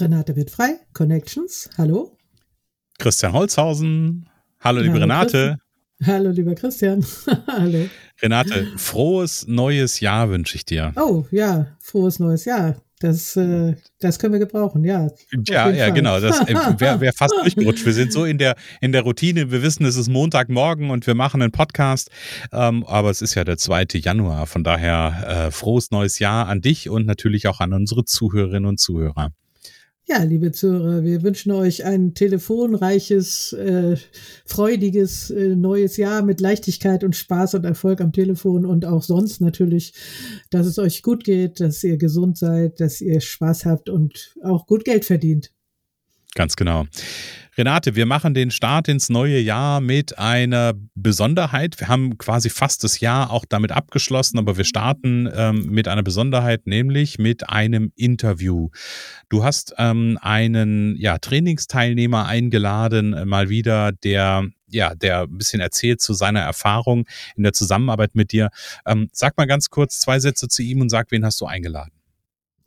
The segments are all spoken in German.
Renate wird frei. Connections. Hallo. Christian Holzhausen. Hallo, liebe Hallo, Renate. Christian. Hallo, lieber Christian. Hallo. Renate, frohes neues Jahr wünsche ich dir. Oh, ja, frohes neues Jahr. Das, äh, das können wir gebrauchen, ja. Ja, ja, Fall. genau. Das äh, wäre wär fast durchgerutscht. Wir sind so in der, in der Routine. Wir wissen, es ist Montagmorgen und wir machen einen Podcast. Ähm, aber es ist ja der 2. Januar. Von daher äh, frohes neues Jahr an dich und natürlich auch an unsere Zuhörerinnen und Zuhörer. Ja, liebe Zuhörer, wir wünschen euch ein telefonreiches, äh, freudiges äh, neues Jahr mit Leichtigkeit und Spaß und Erfolg am Telefon und auch sonst natürlich, dass es euch gut geht, dass ihr gesund seid, dass ihr Spaß habt und auch gut Geld verdient. Ganz genau. Renate, wir machen den Start ins neue Jahr mit einer Besonderheit. Wir haben quasi fast das Jahr auch damit abgeschlossen, aber wir starten ähm, mit einer Besonderheit, nämlich mit einem Interview. Du hast ähm, einen ja, Trainingsteilnehmer eingeladen, äh, mal wieder, der ja, der ein bisschen erzählt zu seiner Erfahrung in der Zusammenarbeit mit dir. Ähm, sag mal ganz kurz zwei Sätze zu ihm und sag, wen hast du eingeladen?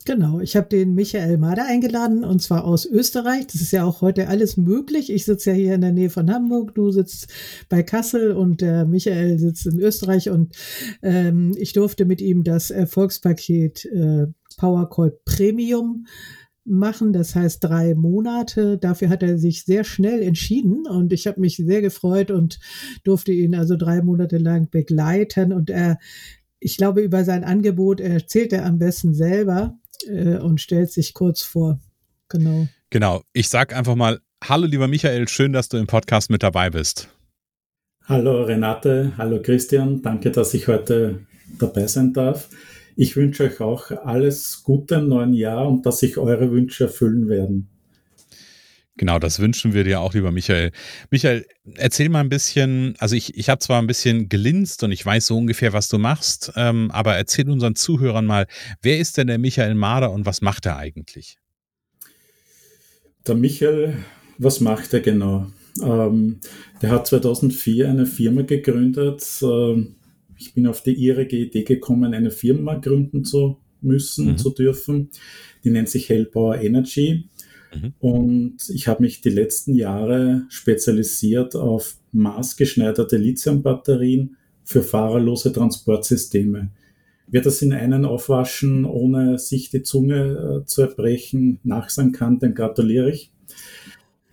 Genau, ich habe den Michael Mader eingeladen und zwar aus Österreich. Das ist ja auch heute alles möglich. Ich sitze ja hier in der Nähe von Hamburg, du sitzt bei Kassel und der Michael sitzt in Österreich und ähm, ich durfte mit ihm das Erfolgspaket äh, Powercall Premium machen, das heißt drei Monate. Dafür hat er sich sehr schnell entschieden und ich habe mich sehr gefreut und durfte ihn also drei Monate lang begleiten und er ich glaube, über sein Angebot erzählt er am besten selber äh, und stellt sich kurz vor. Genau. Genau. Ich sag einfach mal, hallo lieber Michael, schön, dass du im Podcast mit dabei bist. Hallo Renate, hallo Christian, danke, dass ich heute dabei sein darf. Ich wünsche euch auch alles Gute im neuen Jahr und dass sich eure Wünsche erfüllen werden. Genau, das wünschen wir dir auch, lieber Michael. Michael, erzähl mal ein bisschen, also ich, ich habe zwar ein bisschen gelinst und ich weiß so ungefähr, was du machst, ähm, aber erzähl unseren Zuhörern mal, wer ist denn der Michael Mader und was macht er eigentlich? Der Michael, was macht er genau? Ähm, der hat 2004 eine Firma gegründet. Ähm, ich bin auf die irrige Idee gekommen, eine Firma gründen zu müssen, mhm. zu dürfen. Die nennt sich Hellpower Energy. Mhm. Und ich habe mich die letzten Jahre spezialisiert auf maßgeschneiderte Lithiumbatterien für fahrerlose Transportsysteme. Wer das in einen aufwaschen, ohne sich die Zunge äh, zu erbrechen, nachsagen kann, dann gratuliere ich.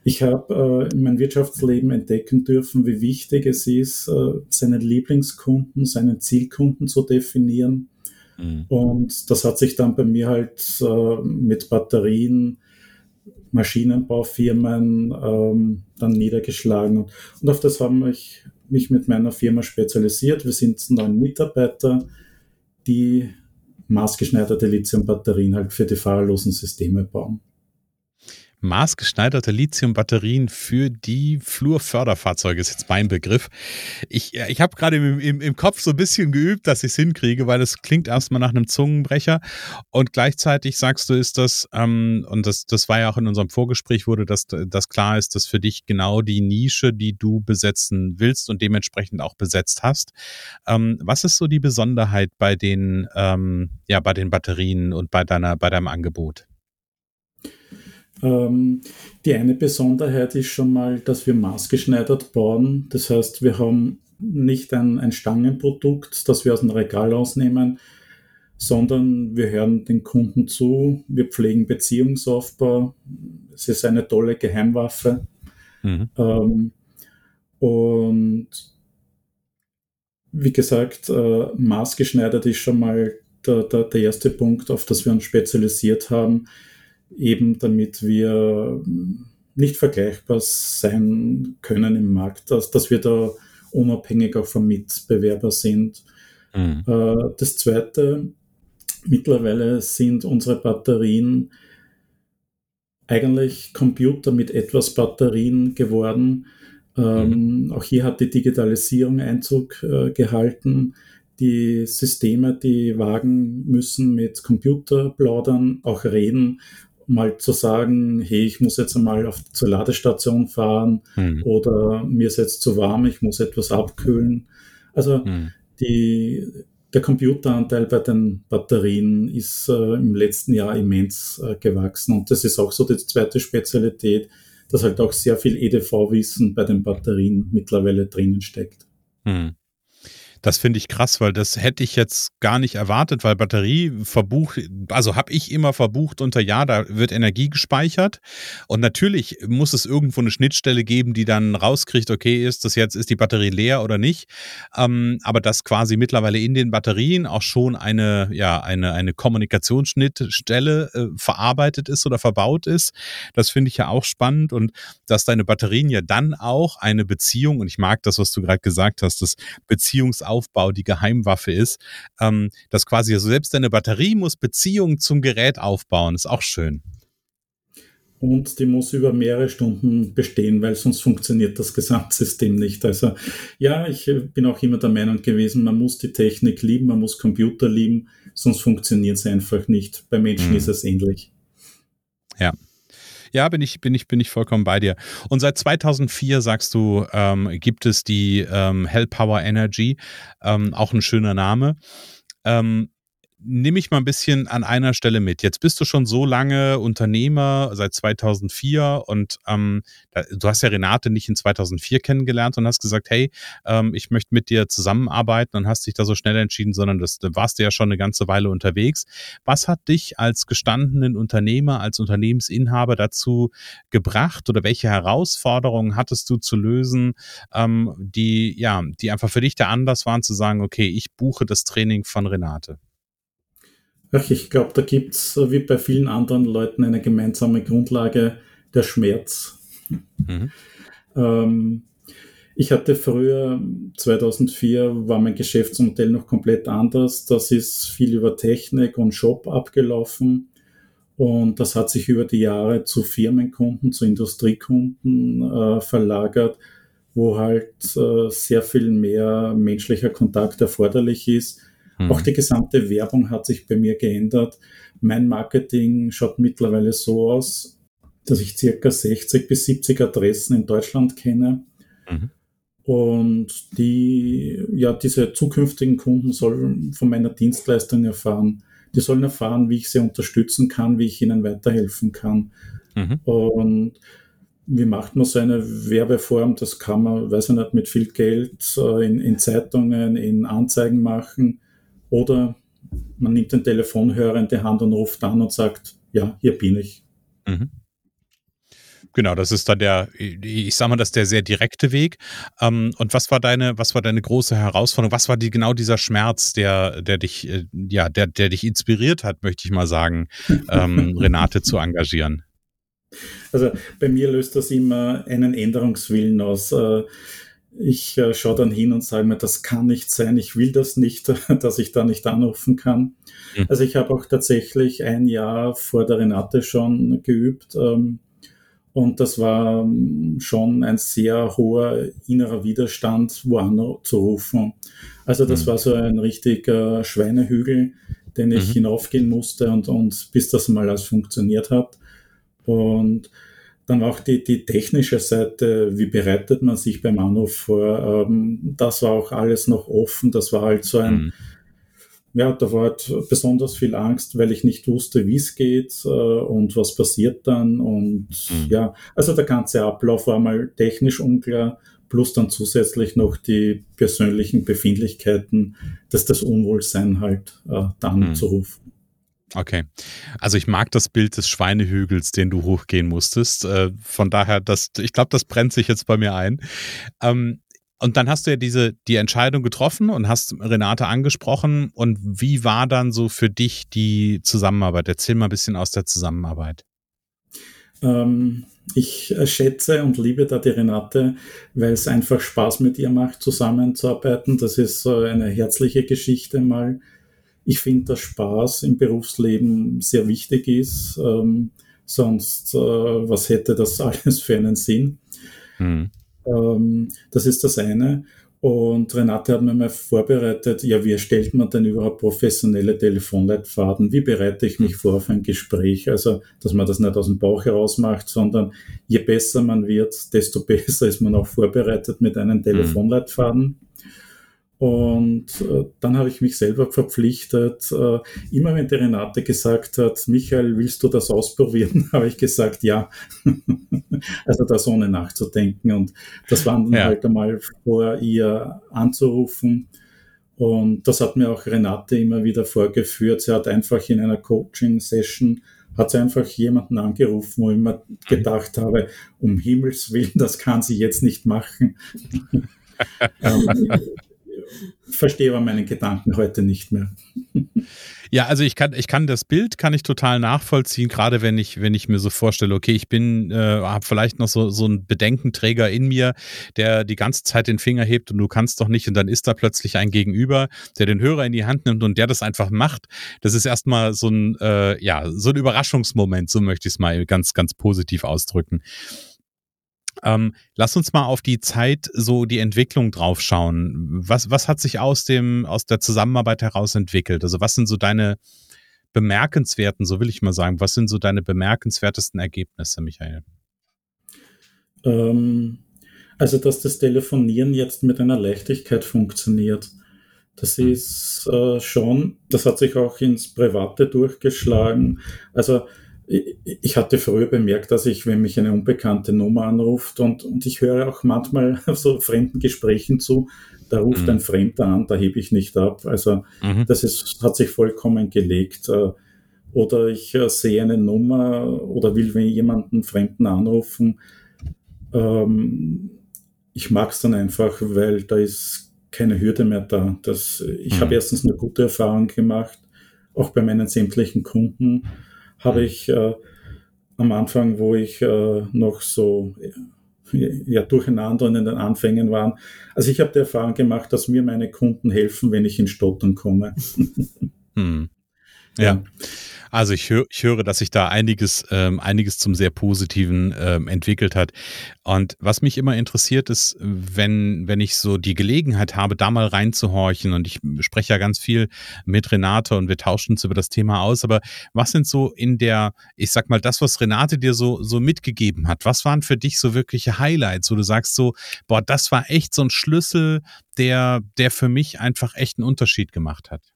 Ich habe äh, in meinem Wirtschaftsleben entdecken dürfen, wie wichtig es ist, äh, seinen Lieblingskunden, seinen Zielkunden zu definieren. Mhm. Und das hat sich dann bei mir halt äh, mit Batterien Maschinenbaufirmen ähm, dann niedergeschlagen. Und auf das habe ich mich mit meiner Firma spezialisiert. Wir sind neun Mitarbeiter, die maßgeschneiderte Lithiumbatterien halt für die fahrerlosen Systeme bauen maßgeschneiderte Lithium-Batterien für die Flurförderfahrzeuge ist jetzt mein Begriff. Ich, ich habe gerade im, im, im, Kopf so ein bisschen geübt, dass ich es hinkriege, weil es klingt erstmal nach einem Zungenbrecher und gleichzeitig sagst du, ist das, ähm, und das, das war ja auch in unserem Vorgespräch, wurde das, das klar ist, dass für dich genau die Nische, die du besetzen willst und dementsprechend auch besetzt hast. Ähm, was ist so die Besonderheit bei den, ähm, ja, bei den Batterien und bei deiner, bei deinem Angebot? Ähm, die eine Besonderheit ist schon mal, dass wir maßgeschneidert bauen. Das heißt, wir haben nicht ein, ein Stangenprodukt, das wir aus dem Regal ausnehmen, sondern wir hören den Kunden zu, wir pflegen Beziehungsaufbau. Es ist eine tolle Geheimwaffe. Mhm. Ähm, Und wie gesagt, äh, maßgeschneidert ist schon mal der, der, der erste Punkt, auf das wir uns spezialisiert haben, eben damit wir nicht vergleichbar sein können im Markt, dass, dass wir da unabhängig auch vom Mitbewerber sind. Mhm. Äh, das zweite, mittlerweile sind unsere Batterien eigentlich Computer mit etwas Batterien geworden. Ähm, mhm. Auch hier hat die Digitalisierung Einzug äh, gehalten. Die Systeme, die Wagen müssen mit Computer plaudern, auch reden, mal zu sagen, hey, ich muss jetzt einmal auf, zur Ladestation fahren mhm. oder mir ist jetzt zu warm, ich muss etwas abkühlen. Also mhm. die, der Computeranteil bei den Batterien ist äh, im letzten Jahr immens äh, gewachsen und das ist auch so die zweite Spezialität, dass halt auch sehr viel EDV-Wissen bei den Batterien mittlerweile drinnen steckt. Hm. Das finde ich krass, weil das hätte ich jetzt gar nicht erwartet, weil Batterie verbucht, also habe ich immer verbucht unter ja, da wird Energie gespeichert. Und natürlich muss es irgendwo eine Schnittstelle geben, die dann rauskriegt, okay, ist das jetzt, ist die Batterie leer oder nicht, ähm, aber dass quasi mittlerweile in den Batterien auch schon eine, ja, eine, eine Kommunikationsschnittstelle äh, verarbeitet ist oder verbaut ist, das finde ich ja auch spannend. Und dass deine Batterien ja dann auch eine Beziehung, und ich mag das, was du gerade gesagt hast, das Beziehungs Aufbau die Geheimwaffe ist, ähm, dass quasi also selbst deine Batterie muss Beziehungen zum Gerät aufbauen. Ist auch schön. Und die muss über mehrere Stunden bestehen, weil sonst funktioniert das Gesamtsystem nicht. Also ja, ich bin auch immer der Meinung gewesen, man muss die Technik lieben, man muss Computer lieben, sonst funktioniert es einfach nicht. Bei Menschen mhm. ist es ähnlich. Ja, ja, bin ich, bin ich, bin ich vollkommen bei dir. Und seit 2004 sagst du, ähm, gibt es die ähm, Hell Power Energy, ähm, auch ein schöner Name. Ähm, nimm mich mal ein bisschen an einer Stelle mit. Jetzt bist du schon so lange Unternehmer, seit 2004 und ähm, du hast ja Renate nicht in 2004 kennengelernt und hast gesagt, hey, ähm, ich möchte mit dir zusammenarbeiten und hast dich da so schnell entschieden, sondern das, da warst du ja schon eine ganze Weile unterwegs. Was hat dich als gestandenen Unternehmer, als Unternehmensinhaber dazu gebracht oder welche Herausforderungen hattest du zu lösen, ähm, die, ja, die einfach für dich der Anlass waren zu sagen, okay, ich buche das Training von Renate? Ach, ich glaube, da gibt es wie bei vielen anderen Leuten eine gemeinsame Grundlage, der Schmerz. Mhm. Ähm, ich hatte früher, 2004 war mein Geschäftsmodell noch komplett anders. Das ist viel über Technik und Shop abgelaufen. Und das hat sich über die Jahre zu Firmenkunden, zu Industriekunden äh, verlagert, wo halt äh, sehr viel mehr menschlicher Kontakt erforderlich ist Mhm. Auch die gesamte Werbung hat sich bei mir geändert. Mein Marketing schaut mittlerweile so aus, dass ich circa 60 bis 70 Adressen in Deutschland kenne. Mhm. Und die, ja, diese zukünftigen Kunden sollen von meiner Dienstleistung erfahren. Die sollen erfahren, wie ich sie unterstützen kann, wie ich ihnen weiterhelfen kann. Mhm. Und wie macht man so eine Werbeform? Das kann man, weiß ich nicht, mit viel Geld äh, in, in Zeitungen, in Anzeigen machen. Oder man nimmt den Telefonhörer in die Hand und ruft an und sagt, ja, hier bin ich. Mhm. Genau, das ist dann der, ich sag mal, das ist der sehr direkte Weg. Ähm, und was war deine, was war deine große Herausforderung? Was war die, genau dieser Schmerz, der, der dich, äh, ja, der, der dich inspiriert hat, möchte ich mal sagen, ähm, Renate zu engagieren? Also bei mir löst das immer einen Änderungswillen aus. Äh, ich äh, schaue dann hin und sage mir, das kann nicht sein, ich will das nicht, dass ich da nicht anrufen kann. Mhm. Also ich habe auch tatsächlich ein Jahr vor der Renate schon geübt ähm, und das war ähm, schon ein sehr hoher innerer Widerstand, wo anzurufen. Also das mhm. war so ein richtiger Schweinehügel, den ich mhm. hinaufgehen musste und, und bis das mal alles funktioniert hat. Und dann auch die, die technische Seite, wie bereitet man sich beim Anruf vor? Ähm, das war auch alles noch offen. Das war halt so ein, mhm. ja, da war halt besonders viel Angst, weil ich nicht wusste, wie es geht äh, und was passiert dann. Und mhm. ja, also der ganze Ablauf war mal technisch unklar, plus dann zusätzlich noch die persönlichen Befindlichkeiten, dass das Unwohlsein halt äh, mhm. Okay. Also ich mag das Bild des Schweinehügels, den du hochgehen musstest. Äh, von daher, das, ich glaube, das brennt sich jetzt bei mir ein. Ähm, und dann hast du ja diese, die Entscheidung getroffen und hast Renate angesprochen. Und wie war dann so für dich die Zusammenarbeit? Erzähl mal ein bisschen aus der Zusammenarbeit. Ähm, ich schätze und liebe da die Renate, weil es einfach Spaß mit ihr macht, zusammenzuarbeiten. Das ist so eine herzliche Geschichte mal. Ich finde, dass Spaß im Berufsleben sehr wichtig ist. Ähm, sonst, äh, was hätte das alles für einen Sinn? Hm. Ähm, das ist das eine. Und Renate hat mir mal vorbereitet, ja, wie erstellt man denn überhaupt professionelle Telefonleitfaden? Wie bereite ich mich vor auf ein Gespräch? Also, dass man das nicht aus dem Bauch heraus macht, sondern je besser man wird, desto besser ist man auch vorbereitet mit einem mhm. Und äh, dann habe ich mich selber verpflichtet, äh, immer wenn die Renate gesagt hat, Michael, willst du das ausprobieren, habe ich gesagt, ja. also das ohne nachzudenken. Und das war dann ja. halt einmal vor ihr anzurufen. Und das hat mir auch Renate immer wieder vorgeführt. Sie hat einfach in einer Coaching-Session hat sie einfach jemanden angerufen, wo ich mir gedacht habe, um Himmels Willen, das kann sie jetzt nicht machen. ähm, verstehe aber meinen Gedanken heute nicht mehr. Ja, also ich kann, ich kann das Bild kann ich total nachvollziehen, gerade wenn ich, wenn ich mir so vorstelle, okay, ich bin, äh, habe vielleicht noch so, so einen Bedenkenträger in mir, der die ganze Zeit den Finger hebt und du kannst doch nicht und dann ist da plötzlich ein Gegenüber, der den Hörer in die Hand nimmt und der das einfach macht. Das ist erstmal so ein, äh, ja, so ein Überraschungsmoment, so möchte ich es mal ganz, ganz positiv ausdrücken. Ähm, lass uns mal auf die Zeit, so die Entwicklung draufschauen. Was, was hat sich aus dem, aus der Zusammenarbeit heraus entwickelt? Also was sind so deine bemerkenswerten, so will ich mal sagen, was sind so deine bemerkenswertesten Ergebnisse, Michael? Ähm, also, dass das Telefonieren jetzt mit einer Leichtigkeit funktioniert. Das hm. ist äh, schon, das hat sich auch ins Private durchgeschlagen. Also ich hatte früher bemerkt, dass ich, wenn mich eine unbekannte Nummer anruft und, und ich höre auch manchmal so fremden Gesprächen zu, da ruft mhm. ein Fremder an, da hebe ich nicht ab. Also mhm. das ist, hat sich vollkommen gelegt. Äh, oder ich äh, sehe eine Nummer oder will jemanden Fremden anrufen. Ähm, ich mag es dann einfach, weil da ist keine Hürde mehr da. Das, ich mhm. habe erstens eine gute Erfahrung gemacht, auch bei meinen sämtlichen Kunden habe mhm. ich äh, am Anfang, wo ich äh, noch so ja, durcheinander in den Anfängen waren. Also ich habe die Erfahrung gemacht, dass mir meine Kunden helfen, wenn ich in Stottern komme. Hm. Ja. ja. Also ich, hör, ich höre, dass sich da einiges, ähm, einiges zum sehr Positiven ähm, entwickelt hat. Und was mich immer interessiert ist, wenn, wenn ich so die Gelegenheit habe, da mal reinzuhorchen und ich spreche ja ganz viel mit Renate und wir tauschen uns über das Thema aus, aber was sind so in der, ich sag mal, das, was Renate dir so, so mitgegeben hat, was waren für dich so wirkliche Highlights, wo du sagst so, boah, das war echt so ein Schlüssel, der, der für mich einfach echt einen Unterschied gemacht hat?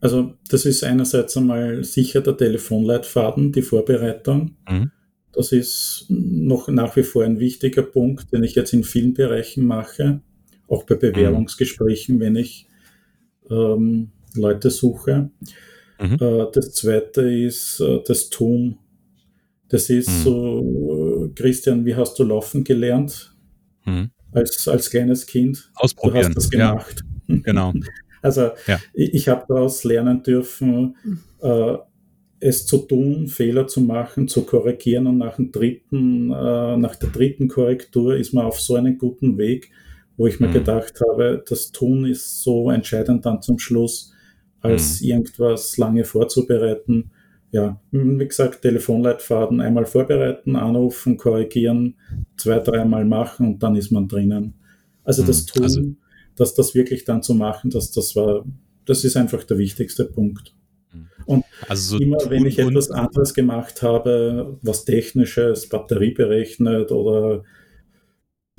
Also das ist einerseits einmal sicher der Telefonleitfaden, die Vorbereitung. Mhm. Das ist noch nach wie vor ein wichtiger Punkt, den ich jetzt in vielen Bereichen mache, auch bei Bewerbungsgesprächen, wenn ich ähm, Leute suche. Mhm. Äh, das zweite ist äh, das Tun. Das ist mhm. so, Christian, wie hast du laufen gelernt? Mhm. Als, als kleines Kind. Ausprobieren. Du hast das gemacht. Ja, genau. Also ja. ich, ich habe daraus lernen dürfen, äh, es zu tun, Fehler zu machen, zu korrigieren und nach, dem dritten, äh, nach der dritten Korrektur ist man auf so einen guten Weg, wo ich mir mhm. gedacht habe, das Tun ist so entscheidend dann zum Schluss, als mhm. irgendwas lange vorzubereiten. Ja, wie gesagt, Telefonleitfaden einmal vorbereiten, anrufen, korrigieren, zwei, dreimal machen und dann ist man drinnen. Also das mhm. Tun also dass das wirklich dann zu machen, dass das war, das ist einfach der wichtigste Punkt. Mhm. Und also so immer wenn ich etwas anderes gemacht habe, was technisches, Batterie berechnet oder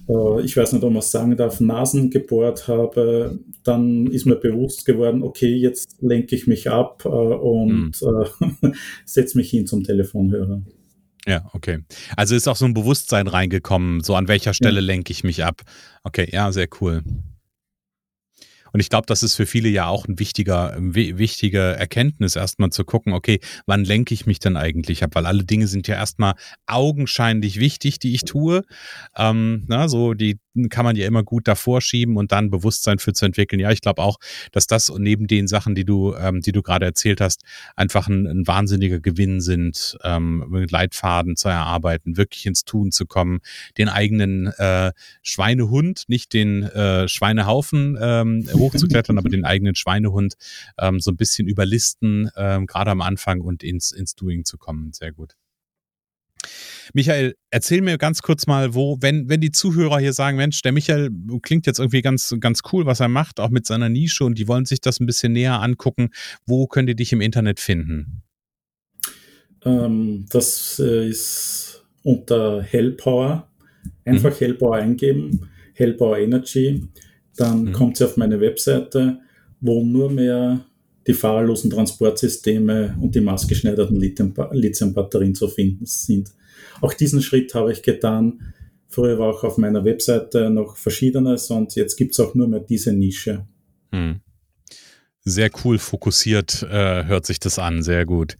äh, ich weiß nicht, ob man es sagen darf, Nasen gebohrt habe, dann ist mir bewusst geworden, okay, jetzt lenke ich mich ab äh, und mhm. äh, setze mich hin zum Telefonhörer. Ja, okay. Also ist auch so ein Bewusstsein reingekommen, so an welcher Stelle ja. lenke ich mich ab. Okay, ja, sehr cool. Und ich glaube, das ist für viele ja auch ein wichtiger, wichtige Erkenntnis, erstmal zu gucken, okay, wann lenke ich mich denn eigentlich ab? Weil alle Dinge sind ja erstmal augenscheinlich wichtig, die ich tue. Ähm, na, so die kann man ja immer gut davor schieben und dann Bewusstsein für zu entwickeln. Ja, ich glaube auch, dass das neben den Sachen, die du, ähm, die du gerade erzählt hast, einfach ein, ein wahnsinniger Gewinn sind, ähm, mit Leitfaden zu erarbeiten, wirklich ins Tun zu kommen, den eigenen äh, Schweinehund, nicht den äh, Schweinehaufen ähm, hochzuklettern, aber den eigenen Schweinehund ähm, so ein bisschen überlisten, ähm, gerade am Anfang und ins, ins Doing zu kommen. Sehr gut. Michael, erzähl mir ganz kurz mal, wo, wenn, wenn die Zuhörer hier sagen, Mensch, der Michael klingt jetzt irgendwie ganz, ganz cool, was er macht, auch mit seiner Nische und die wollen sich das ein bisschen näher angucken, wo können die dich im Internet finden? Ähm, das äh, ist unter Hellpower. Einfach mhm. Hellpower eingeben, Hellpower Energy. Dann mhm. kommt sie auf meine Webseite, wo nur mehr die fahrerlosen Transportsysteme und die maßgeschneiderten Lithium-Batterien zu finden sind. Auch diesen Schritt habe ich getan. Früher war auch auf meiner Webseite noch Verschiedenes und jetzt gibt es auch nur mehr diese Nische. Hm. Sehr cool fokussiert äh, hört sich das an, sehr gut.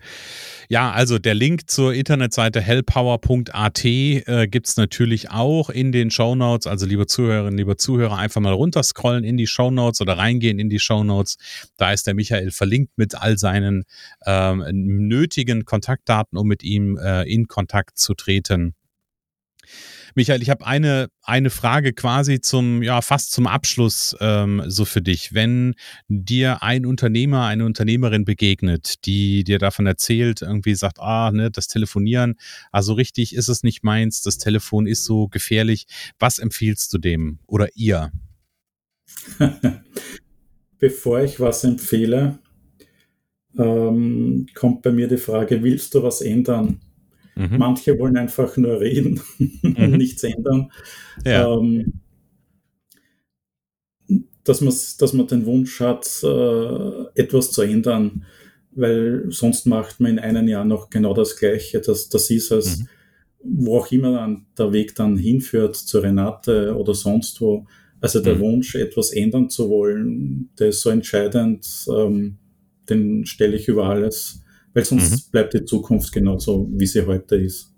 Ja, also der Link zur Internetseite hellpower.at äh, gibt es natürlich auch in den Show Notes. Also liebe Zuhörerinnen, liebe Zuhörer, einfach mal runterscrollen in die Show Notes oder reingehen in die Show Notes. Da ist der Michael verlinkt mit all seinen ähm, nötigen Kontaktdaten, um mit ihm äh, in Kontakt zu treten. Michael, ich habe eine, eine Frage quasi zum, ja, fast zum Abschluss ähm, so für dich. Wenn dir ein Unternehmer, eine Unternehmerin begegnet, die dir davon erzählt, irgendwie sagt, ah, ne, das Telefonieren, also richtig ist es nicht meins, das Telefon ist so gefährlich. Was empfiehlst du dem oder ihr? Bevor ich was empfehle, ähm, kommt bei mir die Frage, willst du was ändern? Mhm. Manche wollen einfach nur reden und mhm. nichts ändern. Ja. Ähm, dass, dass man den Wunsch hat, äh, etwas zu ändern, weil sonst macht man in einem Jahr noch genau das Gleiche. Das, das ist es, mhm. wo auch immer dann der Weg dann hinführt, zu Renate oder sonst wo. Also der mhm. Wunsch, etwas ändern zu wollen, der ist so entscheidend, ähm, den stelle ich über alles weil sonst mhm. bleibt die Zukunft genauso, wie sie heute ist.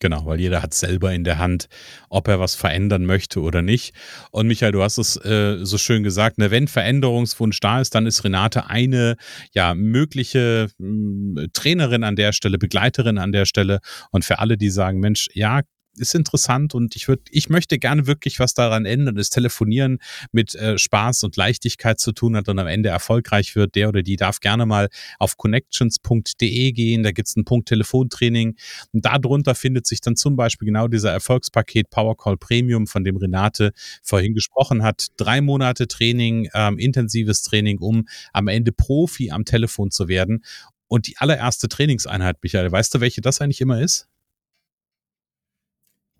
Genau, weil jeder hat selber in der Hand, ob er was verändern möchte oder nicht. Und Michael, du hast es äh, so schön gesagt, ne, wenn Veränderungswunsch da ist, dann ist Renate eine ja mögliche mh, hm, Trainerin an der Stelle, Begleiterin an der Stelle. Und für alle, die sagen, Mensch, ja, ist interessant und ich würde, ich möchte gerne wirklich was daran ändern, das Telefonieren mit äh, Spaß und Leichtigkeit zu tun hat und am Ende erfolgreich wird, der oder die darf gerne mal auf connections.de gehen, da gibt es einen Punkt Telefontraining und darunter findet sich dann zum Beispiel genau dieser Erfolgspaket Powercall Premium, von dem Renate vorhin gesprochen hat. Drei Monate Training, ähm, intensives Training, um am Ende Profi am Telefon zu werden. Und die allererste Trainingseinheit, Michael, weißt du, welche das eigentlich immer ist?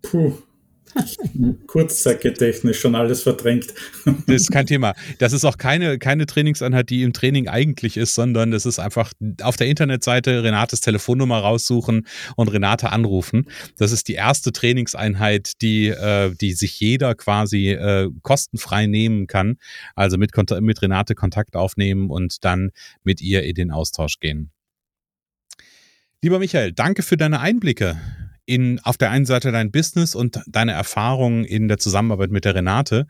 Puh. Kurzzeitgedächtnis schon alles verdrängt. Das ist kein Thema. Das ist auch keine, keine Trainingseinheit, die im Training eigentlich ist, sondern das ist einfach auf der Internetseite Renates Telefonnummer raussuchen und Renate anrufen. Das ist die erste Trainingseinheit, die, äh, die sich jeder quasi äh, kostenfrei nehmen kann. Also mit, mit Renate Kontakt aufnehmen und dann mit ihr in den Austausch gehen. Lieber Michael, danke für deine Einblicke in auf der einen Seite dein Business und deine Erfahrungen in der Zusammenarbeit mit der Renate.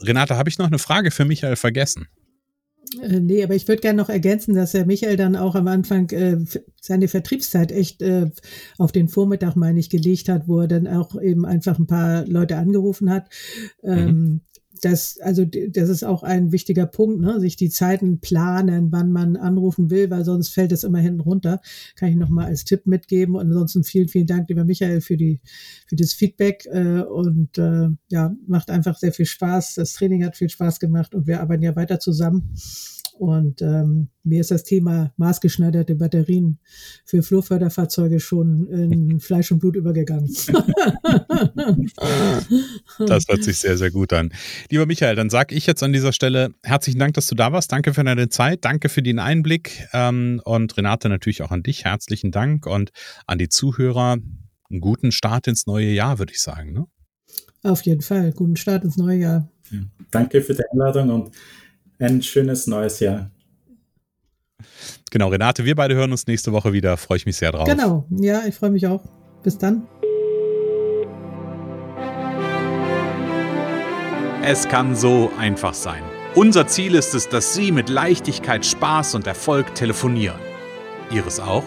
Renate, habe ich noch eine Frage für Michael vergessen? Äh, nee, aber ich würde gerne noch ergänzen, dass der Michael dann auch am Anfang äh, seine Vertriebszeit echt äh, auf den Vormittag, meine ich, gelegt hat, wo er dann auch eben einfach ein paar Leute angerufen hat. Mhm. Das, also das ist auch ein wichtiger Punkt, ne? sich die Zeiten planen, wann man anrufen will, weil sonst fällt es immer hinten runter. Kann ich nochmal als Tipp mitgeben. Und ansonsten vielen, vielen Dank, lieber Michael, für die für das Feedback äh, und äh, ja, macht einfach sehr viel Spaß. Das Training hat viel Spaß gemacht und wir arbeiten ja weiter zusammen. Und ähm, mir ist das Thema maßgeschneiderte Batterien für Flurförderfahrzeuge schon in Fleisch und Blut übergegangen. das hört sich sehr, sehr gut an. Lieber Michael, dann sage ich jetzt an dieser Stelle herzlichen Dank, dass du da warst. Danke für deine Zeit, danke für den Einblick. Ähm, und Renate, natürlich auch an dich herzlichen Dank und an die Zuhörer. Einen guten Start ins neue Jahr, würde ich sagen. Ne? Auf jeden Fall, guten Start ins neue Jahr. Ja, danke für die Einladung und ein schönes neues Jahr. Genau, Renate, wir beide hören uns nächste Woche wieder. Freue ich mich sehr drauf. Genau, ja, ich freue mich auch. Bis dann. Es kann so einfach sein. Unser Ziel ist es, dass Sie mit Leichtigkeit, Spaß und Erfolg telefonieren. Ihres auch?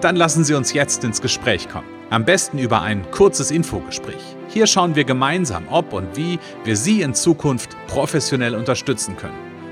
Dann lassen Sie uns jetzt ins Gespräch kommen. Am besten über ein kurzes Infogespräch. Hier schauen wir gemeinsam, ob und wie wir Sie in Zukunft professionell unterstützen können.